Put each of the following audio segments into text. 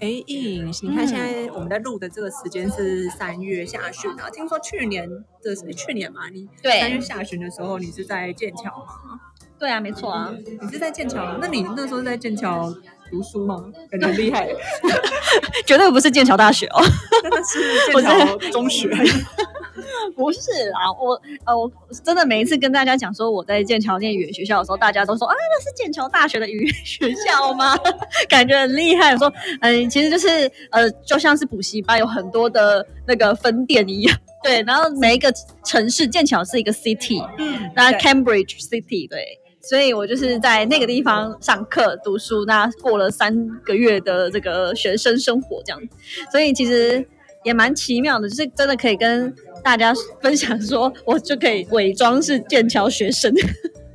哎，颖，你看现在我们在录的这个时间是三月下旬啊。听说去年的是去年嘛，你对三月下旬的时候，你是在剑桥吗？对啊，没错啊，你是在剑桥？那你那时候在剑桥读书吗？感觉很厉害，绝对不是剑桥大学哦。真 的是剑桥中学。不是啦，我呃，我真的每一次跟大家讲说我在剑桥念语言学校的时候，大家都说啊，那是剑桥大学的语言学校吗？感觉很厉害。我说，嗯、其实就是呃，就像是补习班有很多的那个分店一样。对，然后每一个城市，剑桥是一个 city，嗯，那 Cambridge City 对。所以我就是在那个地方上课读书，那过了三个月的这个学生生活这样，所以其实也蛮奇妙的，就是真的可以跟大家分享说，我就可以伪装是剑桥学生。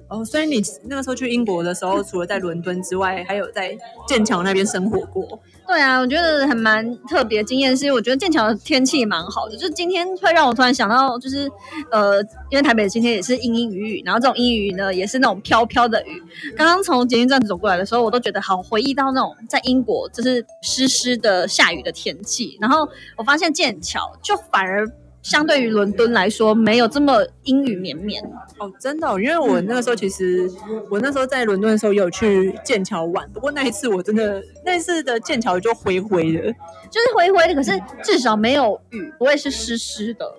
哦，所以你那个时候去英国的时候，除了在伦敦之外，还有在剑桥那边生活过。对啊，我觉得还蛮特别经验，是因为我觉得剑桥的天气蛮好的，就是今天会让我突然想到，就是呃，因为台北今天也是阴阴雨雨，然后这种阴雨呢也是那种飘飘的雨。刚刚从捷运站走过来的时候，我都觉得好回忆到那种在英国就是湿湿的下雨的天气，然后我发现剑桥就反而。相对于伦敦来说，没有这么阴雨绵绵。哦，真的、哦，因为我那个时候其实我那时候在伦敦的时候有去剑桥玩，不过那一次我真的那一次的剑桥就灰灰的，就是灰灰的，可是至少没有雨，不会是湿湿的。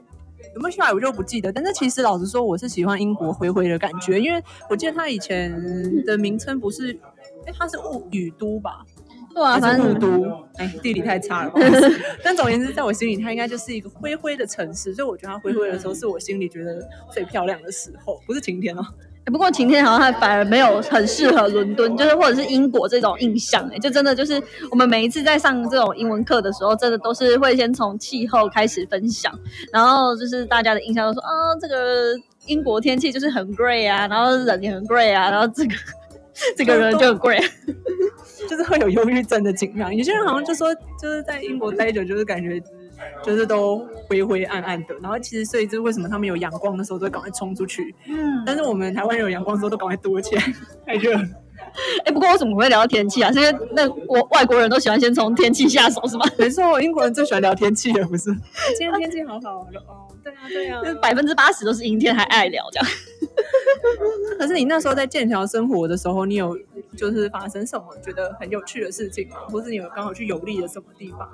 有没有下来我就不记得。但是其实老实说，我是喜欢英国灰灰的感觉，因为我记得它以前的名称不是，哎，它是雾雨都吧？对啊，反正都？哎，地理太差了，不好意思。但总而言之，在我心里，它应该就是一个灰灰的城市，所以我觉得它灰灰的时候，是我心里觉得最漂亮的时候，不是晴天哦。欸不过晴天好像还反而没有很适合伦敦，就是或者是英国这种印象、哎，就真的就是我们每一次在上这种英文课的时候，真的都是会先从气候开始分享，然后就是大家的印象都说啊，这个英国天气就是很 grey 啊，然后人也很 grey 啊，然后这个 这个人就很 grey，就是会有忧郁症的倾向。有些人好像就说，就是在英国待久，就是感觉就是都灰灰暗暗的。然后其实所以就是为什么他们有阳光的时候都会赶快冲出去，嗯，但是我们台湾人有阳光的时候都赶快躲起来，太热了。哎、不过为什么会聊到天气啊？是因为那我外国人都喜欢先从天气下手是吗？没错，英国人最喜欢聊天气了，不是？今天天气好好，哦，对啊，对啊就是。百分之八十都是阴天，还爱聊这样。可是你那时候在剑桥生活的时候，你有就是发生什么觉得很有趣的事情吗？或是你有刚好去游历了什么地方？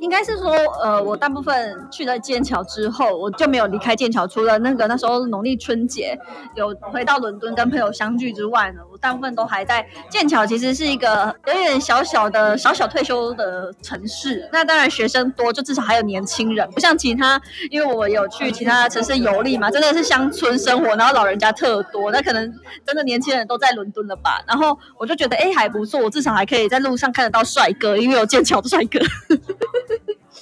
应该是说，呃，我大部分去了剑桥之后，我就没有离开剑桥。除了那个那时候农历春节有回到伦敦跟朋友相聚之外呢，我大部分都还在剑桥。其实是一个有点小小的小小退休的城市。那当然学生多，就至少还有年轻人，不像其他，因为我有去其他城市游历嘛，真的是乡村生活，然后老人家特多，那可能真的年轻人都在伦敦了吧。然后我就觉得，哎，还不错，我至少还可以在路上看得到帅哥，因为有剑桥的帅哥。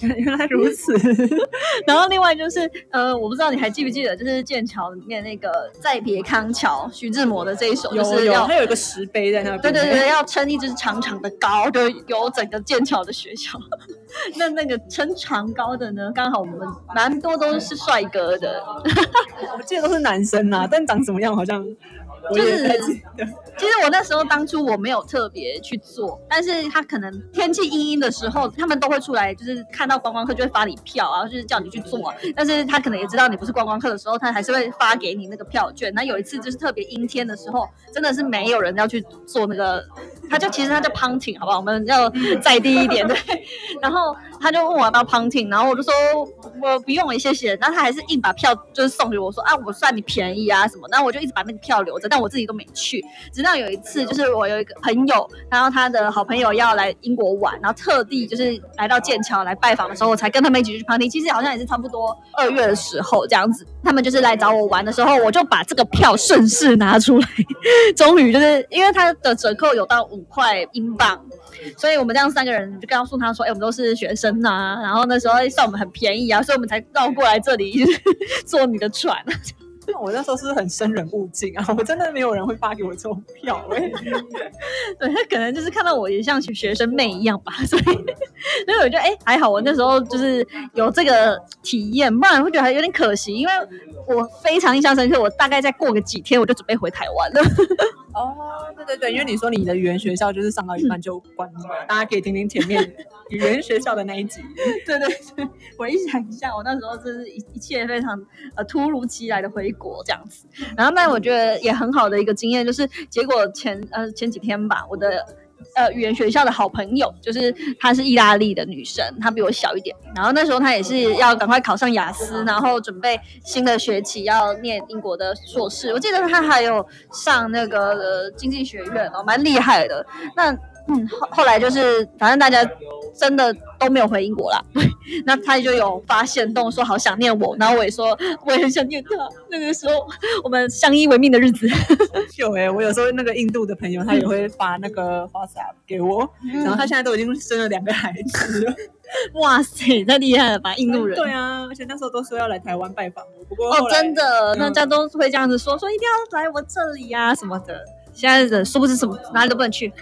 原来如此，然后另外就是，呃，我不知道你还记不记得，就是剑桥里面那个《再别康桥》徐志摩的这一首，就是要有，它有一个石碑在那边。对对对，要撑一只长长的高，就有整个剑桥的学校。那那个撑长高的呢，刚好我们蛮多都是帅哥的，我记得都是男生啦，但长什么样好像我也不太记得。其实我那时候当初我没有特别去做，但是他可能天气阴阴的时候，他们都会出来，就是看到观光客就会发你票啊，就是叫你去做、啊。但是他可能也知道你不是观光客的时候，他还是会发给你那个票券。那有一次就是特别阴天的时候，真的是没有人要去做那个，他就其实他叫 punting 好不好？我们要再低一点对。然后他就问我要不要 punting，然后我就说我不用了，谢谢。然后他还是硬把票就是送给我说啊，我算你便宜啊什么。然后我就一直把那个票留着，但我自己都没去。直到有一次，就是我有一个朋友，然后他的好朋友要来英国玩，然后特地就是来到剑桥来拜访的时候，我才跟他们一起去 punting。其实好像也是差不多二月的时候这样子，他们就是来找我玩的时候，我就把这个票顺势拿出来，终于就是因为它的折扣有到五块英镑。所以我们这样三个人就告诉他说：“哎、我们都是学生啊，然后那时候算我们很便宜啊，所以我们才绕过来这里坐你的船。”我那时候是很生人勿近啊，我真的没有人会发给我这种票哎、对他可能就是看到我也像学生妹一样吧，所以所以我觉得哎、还好，我那时候就是有这个体验，不然会觉得有点可惜，因为我非常印象深刻，我大概再过个几天我就准备回台湾了。哦，对对对，因为你说你的语言学校就是上到一半就关了嘛，大家可以听听前面 语言学校的那一集。对对对，回想一下，我那时候真是一一切非常呃突如其来的回国这样子。然后，那我觉得也很好的一个经验，就是结果前呃前几天吧，我的呃语言学校的好朋友，就是她是意大利的女生，她比我小一点。然后那时候她也是要赶快考上雅思，然后准备新的学期要念英国的硕士。我记得她还有上那个、经济学院哦，蛮厉害的。那嗯后后来就是反正大家真的都没有回英国啦。那他就有发现动说好想念我，然后我也说我也很想念他。那个时候我们相依为命的日子，有哎、我有时候那个印度的朋友他也会发那个 WhatsApp 给我，然后他现在都已经生了两个孩子了。哇塞，太厉害了吧，印度人。对啊，而且那时候都说要来台湾拜访我，不过哦真的，嗯大家都会这样子说，说一定要来我这里呀、什么的。现在的殊不知什么哪里都不能去，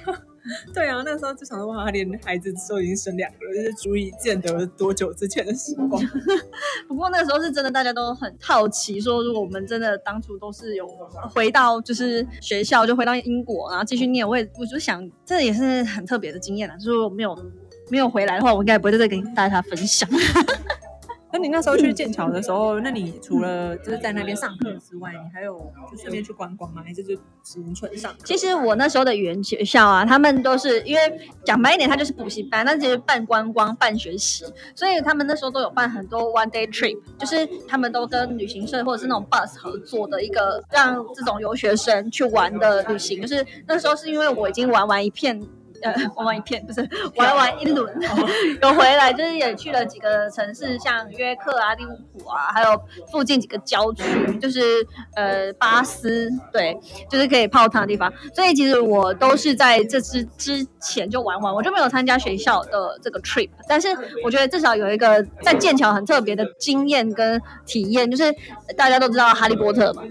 对啊，那时候就想说哇，他连孩子都已经生两个了，就是足以见得多久之前的时光。不过那个时候是真的，大家都很好奇，说如果我们真的当初都是有回到就是学校，就回到英国，然后继续念，我也我就想，这也是很特别的经验了。就是如果没有没有回来的话，我应该不会在这跟大家分享。那你那时候去剑桥的时候，那你除了就是在那边上课之外，你还有就顺便去观光吗？还是就只能纯上？其实我那时候的语言学校啊，他们都是因为讲白一点，它就是补习班，但其实半观光半学习，所以他们那时候都有办很多 one day trip，就是他们都跟旅行社或者是那种 bus 合作的一个让这种留学生去玩的旅行。就是那时候是因为我已经玩完一片。呃，玩完一片不是 玩完一轮，有回来，就是也去了几个城市，像约克啊、利物浦啊，还有附近几个郊区，就是呃巴斯，对，就是可以泡汤的地方。所以其实我都是在这之之前就玩完，我就没有参加学校的这个 trip。但是我觉得至少有一个在剑桥很特别的经验跟体验，就是大家都知道哈利波特嘛，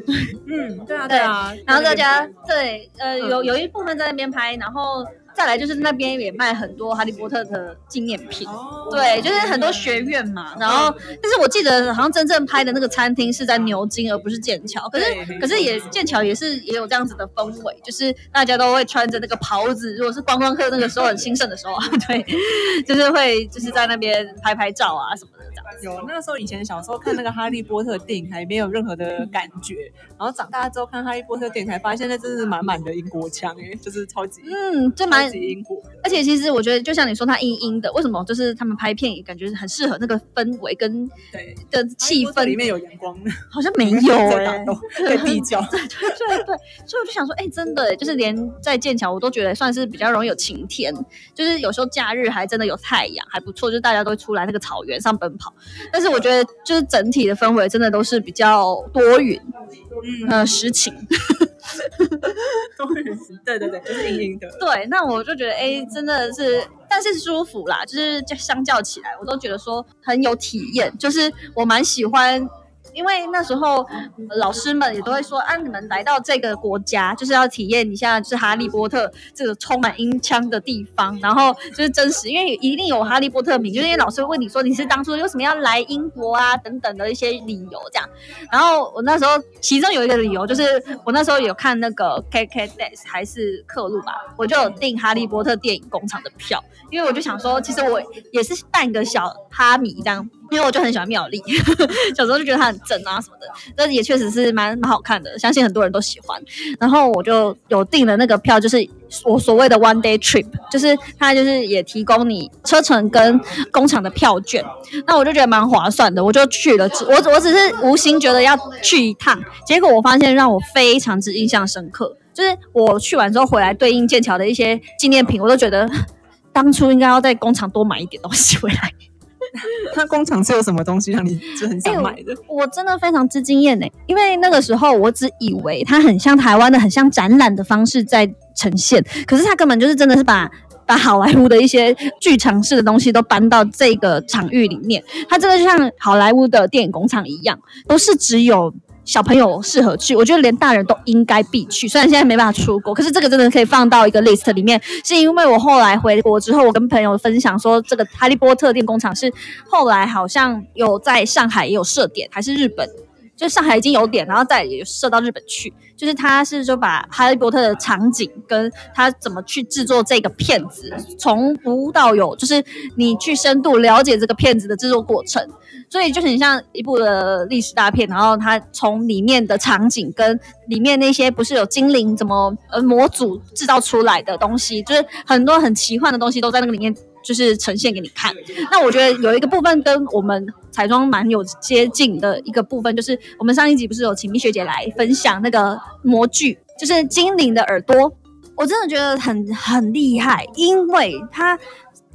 嗯，对啊，对啊。然后大家对呃嗯有有一部分在那边拍，然后再来就是那边也卖很多哈利波特的纪念品。哦对，就是很多学院嘛，然后，但是我记得好像真正拍的那个餐厅是在牛津，而不是剑桥。可是，可是也剑桥也是也有这样子的氛围，就是大家都会穿着那个袍子，如果是观光客那个时候很兴盛的时候啊，对，就是会就是在那边拍拍照啊什么的这样子。有那个时候以前小时候看那个哈利波特电影还没有任何的感觉，然后长大之后看哈利波特电影才发现那真是满满的英国腔哎，就是超级嗯，这蛮而且其实我觉得，就像你说，它阴阴的，为什么？就是他们拍片也感觉很适合那个氛围跟对，的气氛，里面有阳光，好像没有 哎、在打斗，在地窖。对对对，所以我就想说，哎、真的耶，就是连在剑桥，我都觉得算是比较容易有晴天，就是有时候假日还真的有太阳，还不错，就是大家都会出来那个草原上奔跑。但是我觉得，就是整体的氛围真的都是比较多云，嗯，呃，实情。对对对，就是硬硬的。对，那我就觉得，哎、真的是，但是舒服啦，就是就相较起来，我都觉得说很有体验，就是我蛮喜欢。因为那时候老师们也都会说，啊，你们来到这个国家，就是要体验一下，就是哈利波特这个充满音腔的地方，然后就是真实，因为一定有哈利波特名，就是因为老师会问你说你是当初为什么要来英国啊等等的一些理由这样。然后我那时候其中有一个理由就是我那时候有看那个 KK Days 还是刻录吧，我就有订哈利波特电影工厂的票，因为我就想说，其实我也是半个小哈迷这样。因为我就很喜欢妙丽，小时候就觉得她很正啊什么的，但也确实是蛮蛮好看的，相信很多人都喜欢。然后我就有订了那个票，就是我所谓的 one day trip，就是它就是也提供你车程跟工厂的票券，那我就觉得蛮划算的，我就去了。我我只是无心觉得要去一趟，结果我发现让我非常之印象深刻，就是我去完之后回来对应剑桥的一些纪念品，我都觉得 当初应该要在工厂多买一点东西回来。那工厂是有什么东西让你就很想买的？我真的非常之惊艳呢，因为那个时候我只以为它很像台湾的，很像展览的方式在呈现，可是它根本就是真的是把。把好莱坞的一些剧场式的东西都搬到这个场域里面，它真的就像好莱坞的电影工厂一样，不是只有小朋友适合去，我觉得连大人都应该必去。虽然现在没办法出国，可是这个真的可以放到一个 list 里面。是因为我后来回国之后，我跟朋友分享说，这个哈利波特电工厂是后来好像有在上海也有设点，还是日本？就上海已经有点，然后再也设到日本去。就是他是就把哈利波特的场景跟他怎么去制作这个片子，从无到有，就是你去深度了解这个片子的制作过程。所以就很像一部的历史大片，然后它从里面的场景跟里面那些不是有精灵怎么呃模组制造出来的东西，就是很多很奇幻的东西都在那个里面，就是呈现给你看。那我觉得有一个部分跟我们彩妆蛮有接近的一个部分，就是我们上一集不是有请蜜学姐来分享那个模具，就是精灵的耳朵，我真的觉得很很厉害，因为它。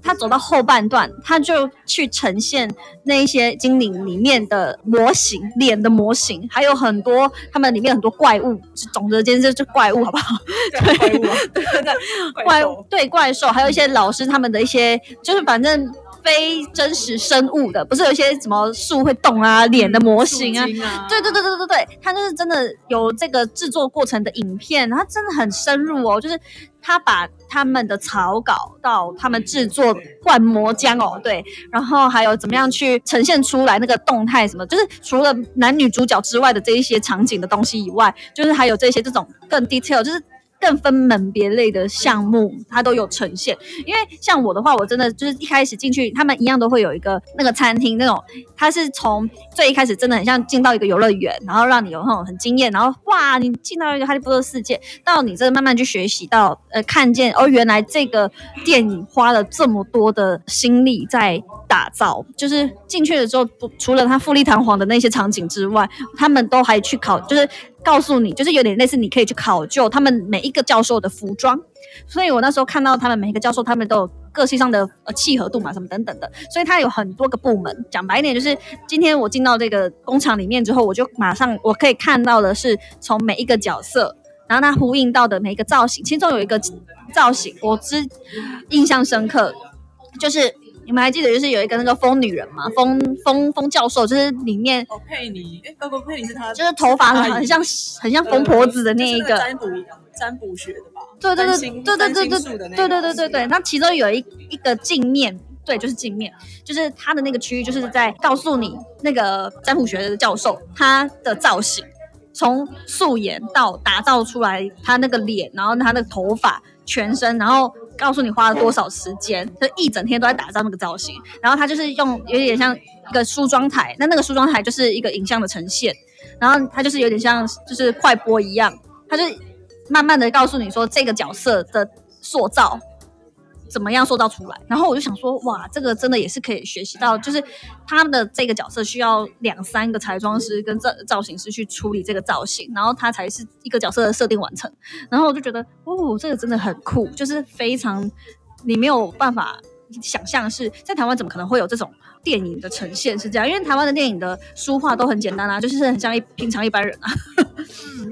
他走到后半段，他就去呈现那一些精灵里面的模型，脸的模型，还有很多他们里面很多怪物，总之间就是怪物，好不好？对怪物，对 对对，怪物，对怪兽，还有一些老师他们的一些，就是反正。非真实生物的，不是有一些什么树会动啊，脸的模型啊，对对对对对对，他就是真的有这个制作过程的影片，他真的很深入哦，就是他把他们的草稿到他们制作灌模浆哦，对，然后还有怎么样去呈现出来那个动态什么，就是除了男女主角之外的这一些场景的东西以外，就是还有这些这种更 detail，就是。更分门别类的项目，它都有呈现。因为像我的话，我真的就是一开始进去，他们一样都会有一个那个餐厅那种，它是从最一开始真的很像进到一个游乐园，然后让你有那种很惊艳，然后哇，你进到一个哈利波特世界，到你真的慢慢去学习到，呃，看见哦，原来这个电影花了这么多的心力在打造，就是进去的时候，不除了它富丽堂皇的那些场景之外，他们都还去考，就是。告诉你，就是有点类似，你可以去考究他们每一个教授的服装。所以我那时候看到他们每一个教授，他们都有个性上的呃契合度嘛，什么等等的。所以他有很多个部门。讲白一点，就是今天我进到这个工厂里面之后，我就马上我可以看到的是从每一个角色，然后他呼应到的每一个造型，其中有一个造型我之印象深刻，就是。你们还记得就是有一个那个疯女人吗？疯疯疯教授，就是里面哦佩妮，哎，不不佩妮是她，就是头发很像很像疯婆子的那一个占卜占卜学的吧？对对对对对对对对对对对对。那其中有一一个镜面，对，就是镜面，就是他的那个区域，就是在告诉你那个占卜学的教授他的造型，从素颜到打造出来他那个脸，然后他的头发、全身，然后。告诉你花了多少时间，就一整天都在打造那个造型，然后他就是用有点像一个梳妆台，那那个梳妆台就是一个影像的呈现，然后他就是有点像就是快播一样，他就慢慢的告诉你说这个角色的塑造。怎么样塑造出来？然后我就想说，哇，这个真的也是可以学习到，就是他的这个角色需要两三个彩妆师跟造造型师去处理这个造型，然后他才是一个角色的设定完成。然后我就觉得，哦，这个真的很酷，就是非常你没有办法想象是在台湾怎么可能会有这种电影的呈现是这样，因为台湾的电影的书画都很简单啊，就是很像一平常一般人啊。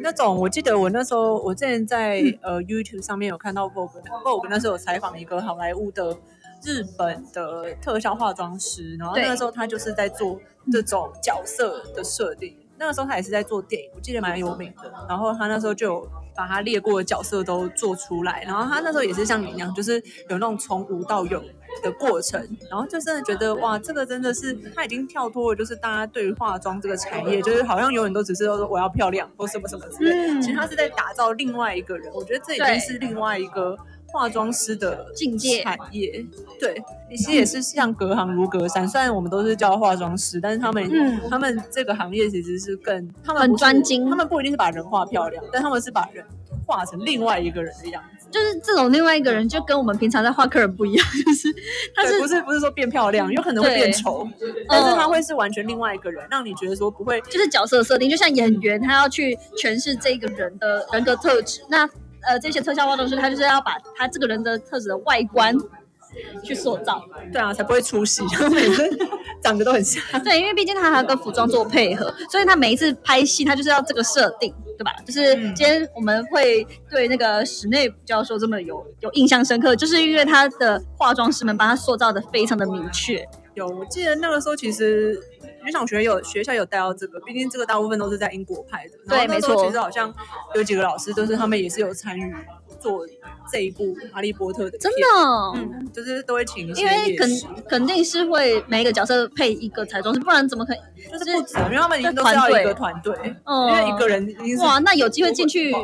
那种我记得我那时候我之前在 呃 YouTube 上面有看到 Vogue，Vogue 那时候有采访一个好莱坞的日本的特效化妆师，然后那个时候他就是在做这种角色的设定，那个时候他也是在做电影，我记得蛮有名的，然后他那时候就有把他列过的角色都做出来，然后他那时候也是像你一样，就是有那种从无到有。的过程，然后就真的觉得哇，这个真的是他已经跳脱了，就是大家对于化妆这个产业，就是好像永远都只是说我要漂亮或什么什么之类。其实他是在打造另外一个人，我觉得这已经是另外一个化妆师的境界产业。对，其实也是像隔行如隔山。虽然我们都是叫化妆师，但是他们嗯他们这个行业其实是更他们很专精，他们不一定是把人画漂亮，但他们是把人画成另外一个人的样子。就是这种另外一个人，就跟我们平常在画客人不一样，就是他是不是不是说变漂亮，有可能会变丑，但是他会是完全另外一个人，让你觉得说不会，就是角色设定，就像演员他要去诠释这个人的人格特质，那呃这些特效化妆师他就是要把他这个人的特质的外观去塑造，对啊，才不会出戏，每次长得都很像，对，因为毕竟他还要跟服装做配合，所以他每一次拍戏他就是要这个设定。对吧？就是今天我们会对那个室内教授这么有有印象深刻，就是因为他的化妆师们把他塑造的非常的明确。有，我记得那个时候其实就像我学有学校有带到这个，毕竟这个大部分都是在英国拍的。对没错其实好像有几个老师，就是他们也是有参与做这一部《哈利波特》的，真的哦、嗯，就是都会请因为肯肯定是会每一个角色配一个彩妆师，不然怎么可以？就是不止，因为他们一定都是要一个团队，嗯因为一个人哇，那有机会进去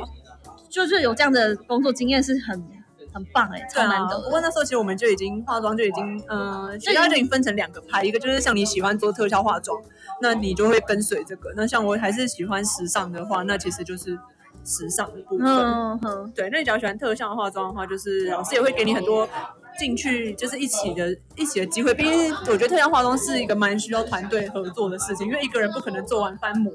就是有这样的工作经验是很很棒哎、对啊，超难得。不过那时候其实我们就已经化妆就已经，嗯、学校就已经分成两个派，一个就是像你喜欢做特效化妆，那你就会跟随这个；那像我还是喜欢时尚的话，那其实就是时尚的部分。嗯哼，对，那你只要喜欢特效化妆的话，就是老师也会给你很多进去就是一起的一起的机会。毕竟我觉得特效化妆是一个蛮需要团队合作的事情，因为一个人不可能做完翻模，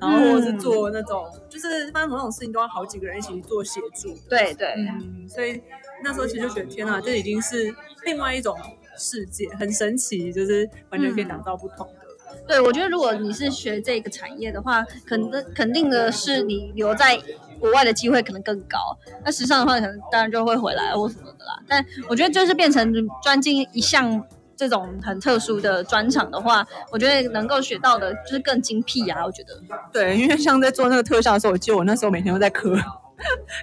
然后或者是做那种、就是翻模那种事情都要好几个人一起做协助。对对，嗯，所以那时候其实就觉得天啊，这已经是另外一种世界，很神奇，就是完全可以打造不同的。对，我觉得如果你是学这个产业的话，肯定肯定的是你留在国外的机会可能更高。那时尚的话，可能当然就会回来或什么的啦。但我觉得就是变成专精一项这种很特殊的专场的话，我觉得能够学到的就是更精辟啊。我觉得，对，因为像在做那个特效的时候，我记得我那时候每天都在磕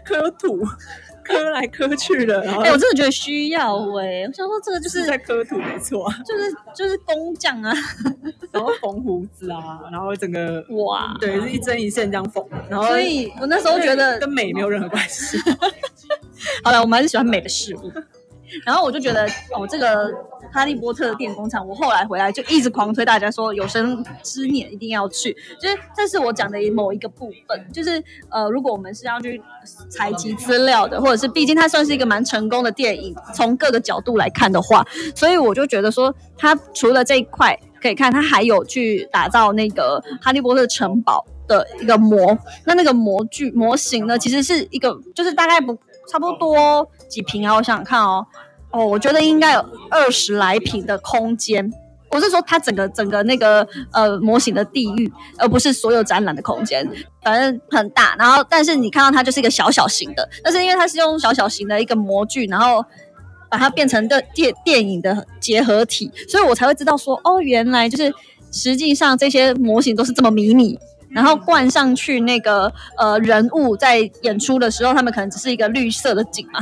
磕土，磕来磕去的，然后哎、我真的觉得需要哎、我想说这个就是在磕土，没错。就是就是工匠啊，然后缝胡子啊，然后整个哇！对是一针一线这样缝，然后所以我那时候觉得跟美没有任何关系。好了，我们还是喜欢美的事物。然后我就觉得，哦，这个哈利波特的电工厂，我后来回来就一直狂推大家说，有生之年一定要去。就是这是我讲的某一个部分，就是呃，如果我们是要去采集资料的，或者是毕竟它算是一个蛮成功的电影，从各个角度来看的话，所以我就觉得说，它除了这一块可以看，它还有去打造那个哈利波特城堡。的一个模，那那个模具模型呢，其实是一个，就是大概不差不多几平啊？我想想看哦，哦，我觉得应该有二十来平的空间。我是说，它整个整个那个呃模型的地域，而不是所有展览的空间，反正很大。然后，但是你看到它就是一个小小型的，但是因为它是用小小型的一个模具，然后把它变成的电电影的结合体，所以我才会知道说，哦，原来就是实际上这些模型都是这么迷你。然后灌上去那个呃人物在演出的时候，他们可能只是一个绿色的景嘛，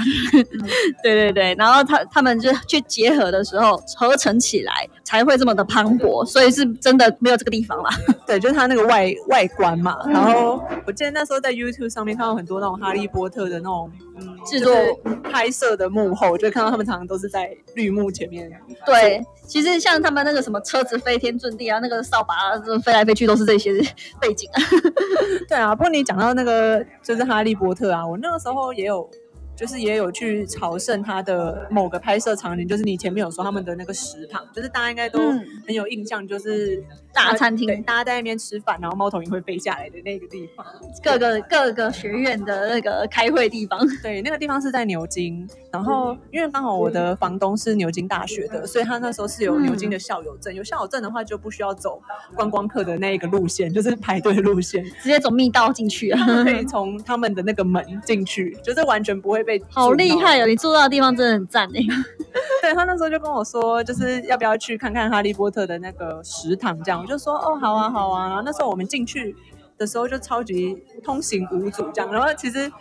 对对对，然后他他们就去结合的时候合成起来才会这么的磅礴，所以是真的没有这个地方啦。对，就是它那个外外观嘛。然后我记得那时候在 YouTube 上面看到很多那种哈利波特的那种嗯制作就是拍摄的幕后，就看到他们常常都是在绿幕前面。对，其实像他们那个什么车子飞天遁地啊，那个扫把啊，这飞来飞去都是这些背景啊。对啊，不过你讲到那个就是哈利波特啊，我那个时候也有。就是也有去朝圣他的某个拍摄场景，就是你前面有说他们的那个食堂，就是大家应该都嗯很有印象，就是大餐厅对，大家在那边吃饭，然后猫头鹰会飞下来的那个地方。各个各个学院的那个开会地方，对，那个地方是在牛津，然后因为刚好我的房东是牛津大学的，所以他那时候是有牛津的校友证。有校友证的话，就不需要走观光客的那一个路线，就是排队路线，直接走密道进去啊。可以从他们的那个门进去，就是完全不会被好厉。害哦！你住到的地方真的很赞哎。对他那时候就跟我说，就是要不要去看看哈利波特的那个食堂，这样我就说哦，好啊，好啊。然后那时候我们进去的时候就超级通行无阻这样，然后其实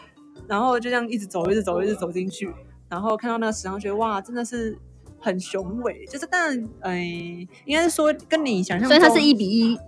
然后就这样一直走，一直走，一直走进去，然后看到那个食堂，觉得哇，真的是很雄伟，就是但嗯、应该是说跟你想象中，所以它是一比一。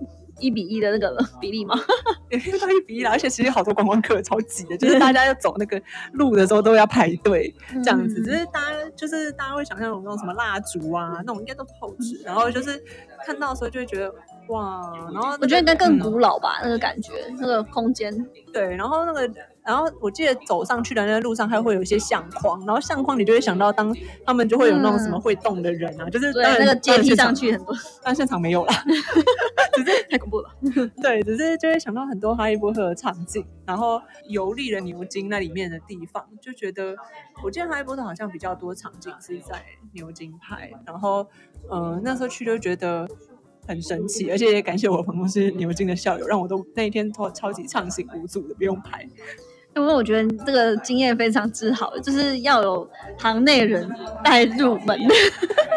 一比一的那个比例吗？也没有到一比一啦，而且其实好多观光客超挤的，就是大家要走那个路的时候都要排队这样子，嗯只是大家就是大家会想象有那种什么蜡烛啊，那种应该都是后置，然后就是看到的时候就会觉得哇，然后、那个我觉得应该更嗯古老吧，那个感觉，那个空间。对，然后那个，然后我记得走上去的那个路上还会有一些相框，然后相框你就会想到当他们就会有那种什么会动的人啊，就是那个阶梯上，去很多，场 但现场没有啦。太恐怖了。对，只是就会想到很多哈利波特的场景，然后游历了牛津那里面的地方，就觉得我记得哈利波特好像比较多场景是在牛津拍，然后嗯、呃那时候去就觉得很神奇，而且也感谢我朋友是牛津的校友，让我都那一天超超级畅行无阻的，不用排。因为我觉得这个经验非常之好，就是要有行内人带入门。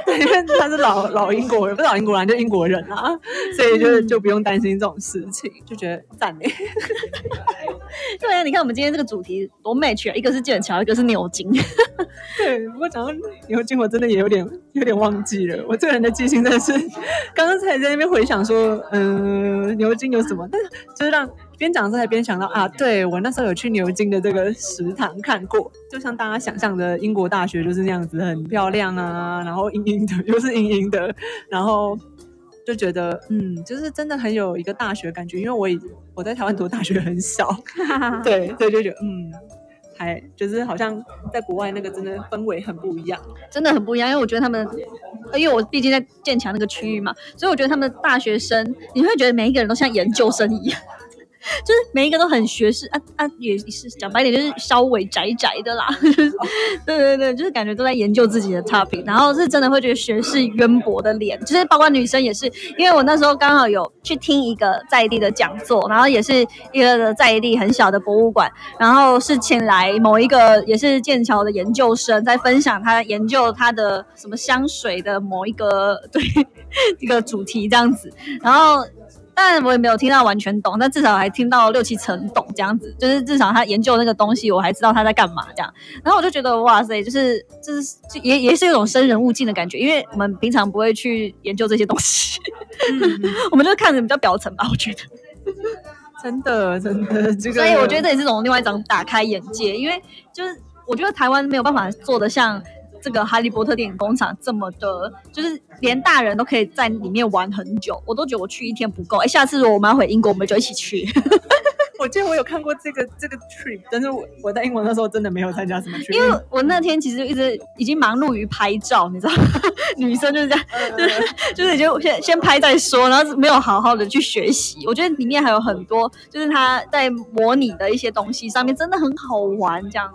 因为他是老老英国人，不是老英国人就英国人啊，所以就是就不用担心这种事情，就觉得赞美。对啊，你看我们今天这个主题多 match 啊，一个是剑桥，一个是牛津。对，不过讲到牛津，我真的也有点有点忘记了。我这个人的记性真的是，刚刚才在那边回想说，嗯，牛津有什么？但是就是让边讲这才边想到啊，对我那时候有去牛津的这个食堂看过，就像大家想象的英国大学就是那样子，很漂亮啊，然后阴阴的，又是阴阴的，然后就觉得嗯，就是真的很有一个大学感觉。因为我已我在台湾读大学很小，对，所以就觉得嗯。还就是好像在国外那个真的氛围很不一样，真的很不一样。因为我觉得他们，因为我毕竟在剑桥那个区域嘛，所以我觉得他们大学生，你会觉得每一个人都像研究生一样。就是每一个都很学士啊啊，也是讲白点，就是稍微宅宅的啦。对对对，就是感觉都在研究自己的 topic，然后是真的会觉得学士渊博的脸，就是包括女生也是。因为我那时候刚好有去听一个在地的讲座，然后也是一个在地很小的博物馆，然后是请来某一个也是剑桥的研究生，在分享他研究他的什么香水的某一个对 一个主题这样子，然后。但我也没有听到完全懂，但至少还听到六七成懂这样子，就是至少他研究那个东西，我还知道他在干嘛这样。然后我就觉得哇塞，就是就是也也是一种生人勿近的感觉，因为我们平常不会去研究这些东西，我们就看着比较表层吧。我觉得真的真的这个，所以我觉得这也是种另外一种打开眼界，因为就是我觉得台湾没有办法做的像。这个哈利波特电影工厂这么的，就是连大人都可以在里面玩很久，我都觉得我去一天不够。哎，下次如果我们要回英国，我们就一起去。我记得我有看过这个这个 trip，但是我我在英国那时候真的没有参加什么 trip，因为我那天其实一直已经忙碌于拍照，你知道，女生就是这样，就是就是就先先拍再说，然后没有好好的去学习。我觉得里面还有很多，就是他在模拟的一些东西上面真的很好玩，这样。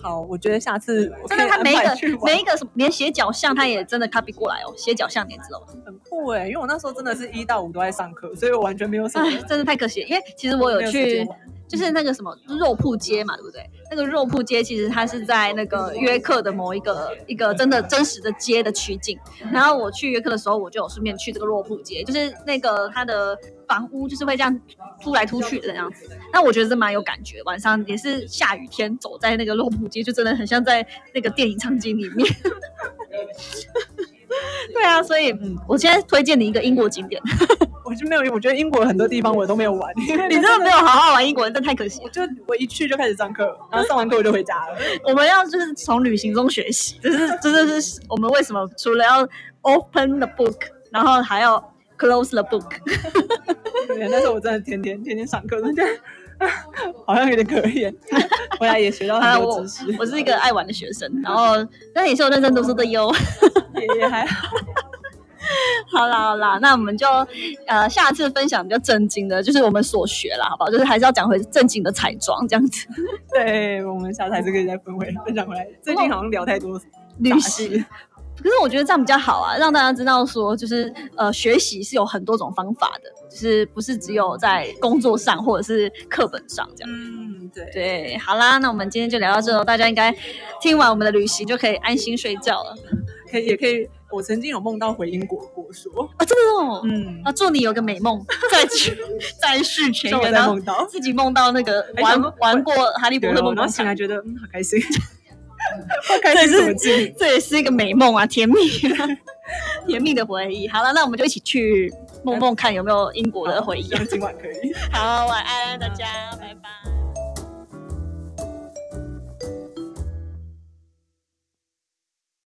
好，我觉得下次真的，他每一个每一个什么，连斜角巷他也真的 copy 过来哦，斜角巷你知道吗？很酷哎，因为我那时候真的是一到五都在上课，所以我完全没有什么，真的太可惜。因为其实我有去。就是那个什么肉铺街嘛，对不对？那个肉铺街其实它是在那个约克的某一个一个真的真实的街的取景。然后我去约克的时候，我就有顺便去这个肉铺街，就是那个它的房屋就是会这样突来突去的样子。那我觉得是蛮有感觉，晚上也是下雨天走在那个洛普街，就真的很像在那个电影场景里面。对啊，所以嗯，我现在推荐你一个英国景点。我就没有，我觉得英国很多地方我都没有玩。你真的没有好好玩英国，真的太可惜。就我一去就开始上课，然后上完课我就回家了。我们要就是从旅行中学习，这是这就是我们为什么除了要 open the book，然后还要 close the book。那时候我真的天天天天上课，真的 好像有点可怜。回来也学到很多知识。我是一个爱玩的学生，然后但也是有认真读书的哟。也也还好。好啦好啦，那我们就呃下次分享比较正经的，就是我们所学啦，好不好？就是还是要讲回正经的彩妆这样子。对，我们下次还是可以再分回分享回来。最近好像聊太多旅行，可是我觉得这样比较好啊，让大家知道说，就是呃学习是有很多种方法的，就是不是只有在工作上或者是课本上这样。嗯，对对，好啦，那我们今天就聊到这，大家应该听完我们的旅行就可以安心睡觉了。可以也可以。我曾经有梦到回英国过，说啊，真的哦，嗯，啊，祝你有个美梦，再去再续前缘，然后自己梦到那个玩玩过哈利波特梦，然后醒来觉得嗯好开心，这是这也是一个美梦啊，甜蜜甜蜜的回忆。好了，那我们就一起去梦梦看有没有英国的回忆，今晚可以。好，晚安大家，拜拜。